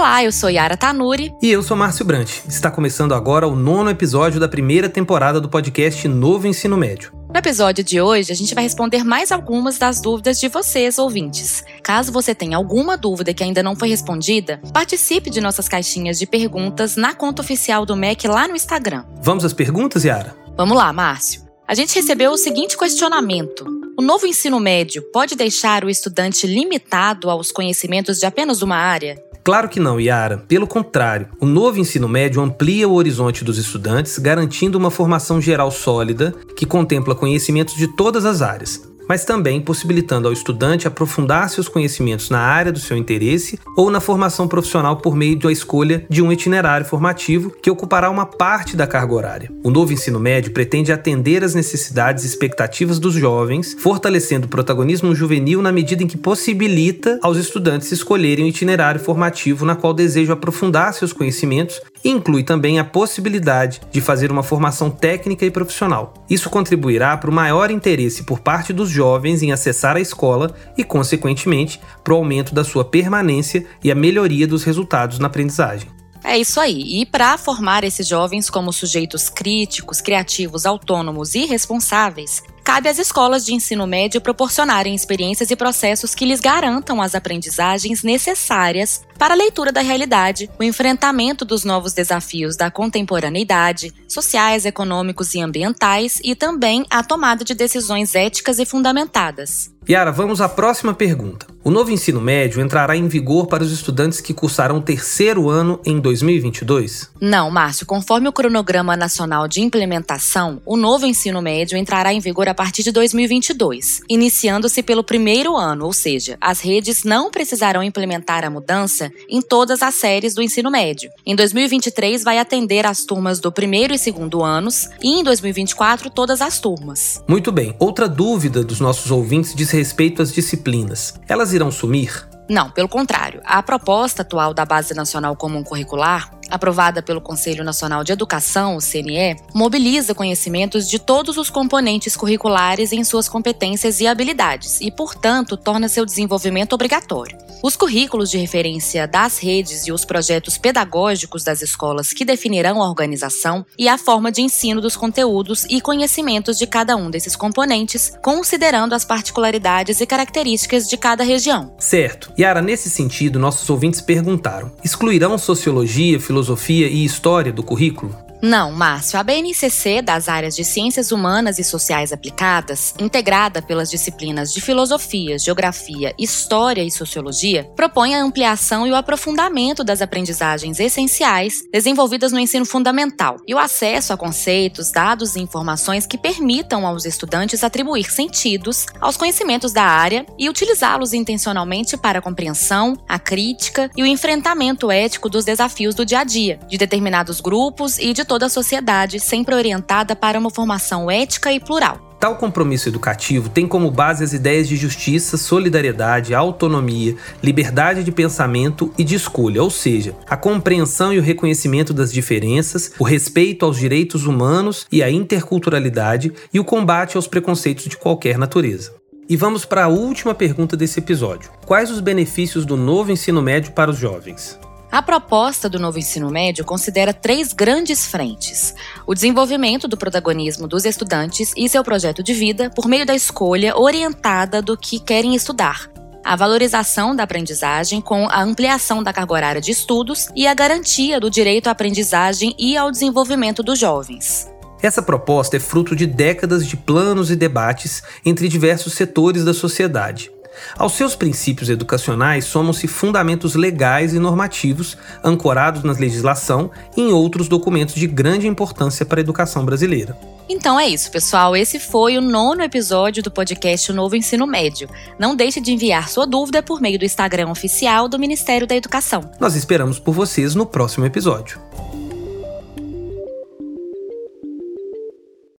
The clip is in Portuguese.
Olá, eu sou Yara Tanuri. E eu sou Márcio Brant. Está começando agora o nono episódio da primeira temporada do podcast Novo Ensino Médio. No episódio de hoje, a gente vai responder mais algumas das dúvidas de vocês, ouvintes. Caso você tenha alguma dúvida que ainda não foi respondida, participe de nossas caixinhas de perguntas na conta oficial do MEC lá no Instagram. Vamos às perguntas, Yara? Vamos lá, Márcio. A gente recebeu o seguinte questionamento: O novo ensino médio pode deixar o estudante limitado aos conhecimentos de apenas uma área? Claro que não, Yara. Pelo contrário, o novo ensino médio amplia o horizonte dos estudantes, garantindo uma formação geral sólida que contempla conhecimentos de todas as áreas, mas também possibilitando ao estudante aprofundar seus conhecimentos na área do seu interesse ou na formação profissional por meio da escolha de um itinerário formativo que ocupará uma parte da carga horária. O novo ensino médio pretende atender às necessidades e expectativas dos jovens, fortalecendo o protagonismo juvenil na medida em que possibilita aos estudantes escolherem o itinerário formativo na qual desejam aprofundar seus conhecimentos inclui também a possibilidade de fazer uma formação técnica e profissional. Isso contribuirá para o maior interesse por parte dos jovens em acessar a escola e, consequentemente, para o aumento da sua permanência e a melhoria dos resultados na aprendizagem. É isso aí. E para formar esses jovens como sujeitos críticos, criativos, autônomos e responsáveis, cabe às escolas de ensino médio proporcionarem experiências e processos que lhes garantam as aprendizagens necessárias para a leitura da realidade, o enfrentamento dos novos desafios da contemporaneidade, sociais, econômicos e ambientais, e também a tomada de decisões éticas e fundamentadas. Yara, vamos à próxima pergunta. O novo ensino médio entrará em vigor para os estudantes que cursarão o terceiro ano em 2022? Não, Márcio. Conforme o cronograma nacional de implementação, o novo ensino médio entrará em vigor a partir de 2022, iniciando-se pelo primeiro ano, ou seja, as redes não precisarão implementar a mudança em todas as séries do ensino médio. Em 2023, vai atender as turmas do primeiro e segundo anos e em 2024 todas as turmas. Muito bem. Outra dúvida dos nossos ouvintes diz respeito às disciplinas. Elas irão sumir? Não, pelo contrário. A proposta atual da Base Nacional Comum Curricular aprovada pelo Conselho Nacional de Educação, o CNE, mobiliza conhecimentos de todos os componentes curriculares em suas competências e habilidades e, portanto, torna seu desenvolvimento obrigatório. Os currículos de referência das redes e os projetos pedagógicos das escolas que definirão a organização e a forma de ensino dos conteúdos e conhecimentos de cada um desses componentes, considerando as particularidades e características de cada região. Certo. Yara, nesse sentido, nossos ouvintes perguntaram: excluirão sociologia, filosofia, e história do currículo? Não, Márcio. A BNCC, das áreas de Ciências Humanas e Sociais Aplicadas, integrada pelas disciplinas de Filosofia, Geografia, História e Sociologia, propõe a ampliação e o aprofundamento das aprendizagens essenciais desenvolvidas no ensino fundamental e o acesso a conceitos, dados e informações que permitam aos estudantes atribuir sentidos aos conhecimentos da área e utilizá-los intencionalmente para a compreensão, a crítica e o enfrentamento ético dos desafios do dia a dia, de determinados grupos e de toda a sociedade, sempre orientada para uma formação ética e plural. Tal compromisso educativo tem como base as ideias de justiça, solidariedade, autonomia, liberdade de pensamento e de escolha, ou seja, a compreensão e o reconhecimento das diferenças, o respeito aos direitos humanos e à interculturalidade e o combate aos preconceitos de qualquer natureza. E vamos para a última pergunta desse episódio: Quais os benefícios do novo ensino médio para os jovens? A proposta do novo ensino médio considera três grandes frentes: o desenvolvimento do protagonismo dos estudantes e seu projeto de vida por meio da escolha orientada do que querem estudar, a valorização da aprendizagem com a ampliação da carga horária de estudos e a garantia do direito à aprendizagem e ao desenvolvimento dos jovens. Essa proposta é fruto de décadas de planos e debates entre diversos setores da sociedade. Aos seus princípios educacionais somam-se fundamentos legais e normativos ancorados na legislação e em outros documentos de grande importância para a educação brasileira. Então é isso, pessoal. Esse foi o nono episódio do podcast Novo Ensino Médio. Não deixe de enviar sua dúvida por meio do Instagram oficial do Ministério da Educação. Nós esperamos por vocês no próximo episódio.